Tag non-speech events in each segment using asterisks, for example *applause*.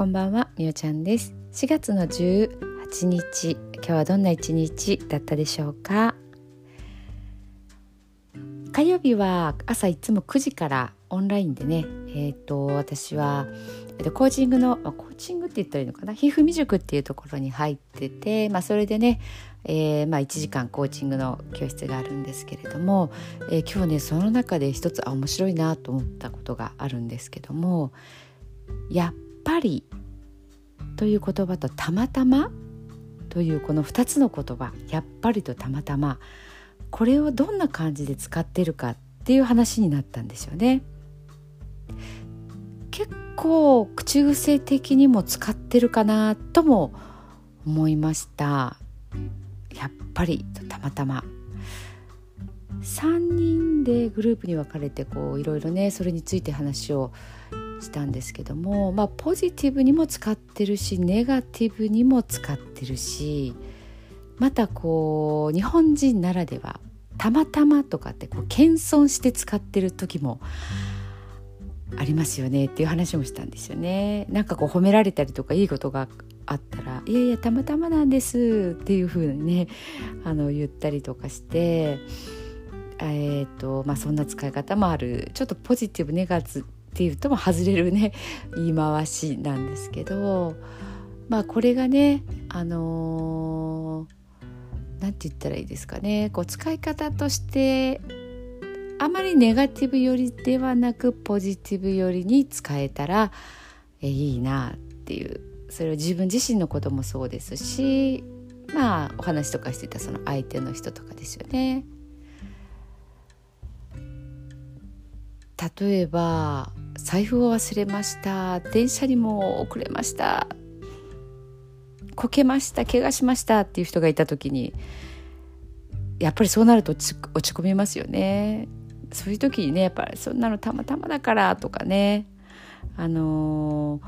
こんばんはみおちゃんです。4月の18日今日はどんな一日だったでしょうか？火曜日は朝いつも9時からオンラインでねえっ、ー、と私は、えー、とコーチングの、まあ、コーチングって言ったらいいのかな？ひふみ塾っていうところに入ってて、まあ、それでね、えーまあ、1時間コーチングの教室があるんですけれども、えー、今日ねその中で一つあ面白いなと思ったことがあるんですけどもやっぱりという言葉とたまたまというこの2つの言葉やっぱりとたまたまこれをどんな感じで使ってるかっていう話になったんですよね。結構口癖的にも使ってるかなとも思いましたやっぱりとたまたま3人でグループに分かれてこういろいろねそれについて話をしたんですけども、まあ、ポジティブにも使ってるしネガティブにも使ってるしまたこう日本人ならではたまたまとかってこう謙遜して使ってる時もありますよねっていう話もしたんですよね。なんかこう褒められたりとかいいことがあったら「いやいやたまたまなんです」っていう風にねあの言ったりとかして。えーとまあ、そんな使い方もあるちょっとポジティブネガティっていうとも外れるね言い回しなんですけどまあこれがねあの何、ー、て言ったらいいですかねこう使い方としてあまりネガティブ寄りではなくポジティブ寄りに使えたらえいいなっていうそれを自分自身のこともそうですしまあお話とかしてたその相手の人とかですよね。例えば財布を忘れました。電車にも遅れました。こけました。怪我しました。っていう人がいた時にやっぱりそうなると落ち込みますよね。そういう時にねやっぱりそんなのたまたまだからとかね。あの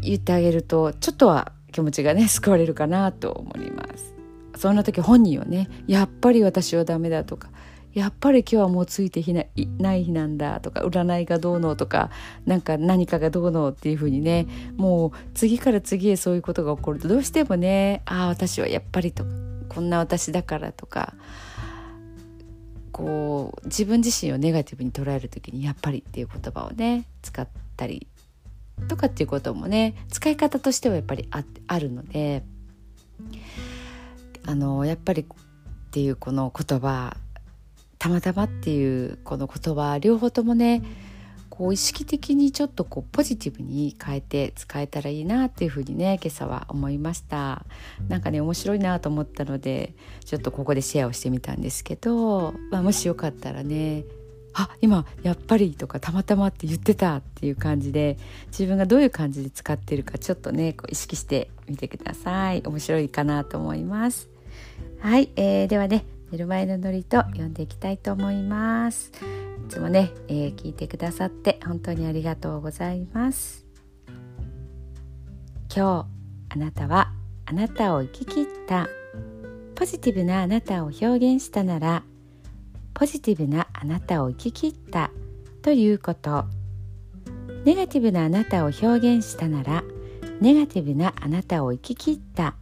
ー、言ってあげるとちょっとは気持ちがね *laughs* 救われるかなと思います。そんな時本人はねやっぱり私はダメだとか。やっぱり今日はもうついてなない日なんだとか占いがどうのとかなんか何かがどうのっていうふうにねもう次から次へそういうことが起こるとどうしてもねああ私はやっぱりとかこんな私だからとかこう自分自身をネガティブに捉える時に「やっぱり」っていう言葉をね使ったりとかっていうこともね使い方としてはやっぱりああるのであのやっぱりっていうこの言葉たまたまっていうこの言葉両方ともねこう意識的にちょっとこうポジティブに変えて使えたらいいなっていうふうにね今朝は思いました。なんかね面白いなと思ったのでちょっとここでシェアをしてみたんですけど、まあ、もしよかったらねあ今やっぱりとかたまたまって言ってたっていう感じで自分がどういう感じで使ってるかちょっとねこう意識してみてください。面白いかなと思います。はい、えー、ではね寝る前のノリと読んでいきたいと思います。いつもね、えー、聞いてくださって本当にありがとうございます。今日あなたはあなたを生き切った。ポジティブなあなたを表現したならポジティブなあなたを生き切ったということ。ネガティブなあなたを表現したならネガティブなあなたを生き切った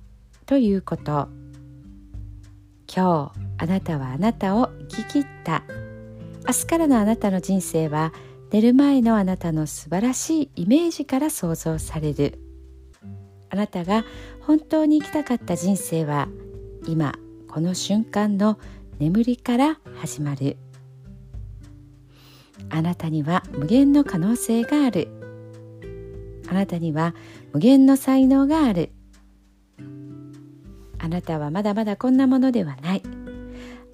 ということ。今日あなたはあなたを生き切った。明日からのあなたの人生は寝る前のあなたの素晴らしいイメージから想像される。あなたが本当に生きたかった人生は今この瞬間の眠りから始まる。あなたには無限の可能性がある。あなたには無限の才能がある。あなたはまだまだこんなものではない。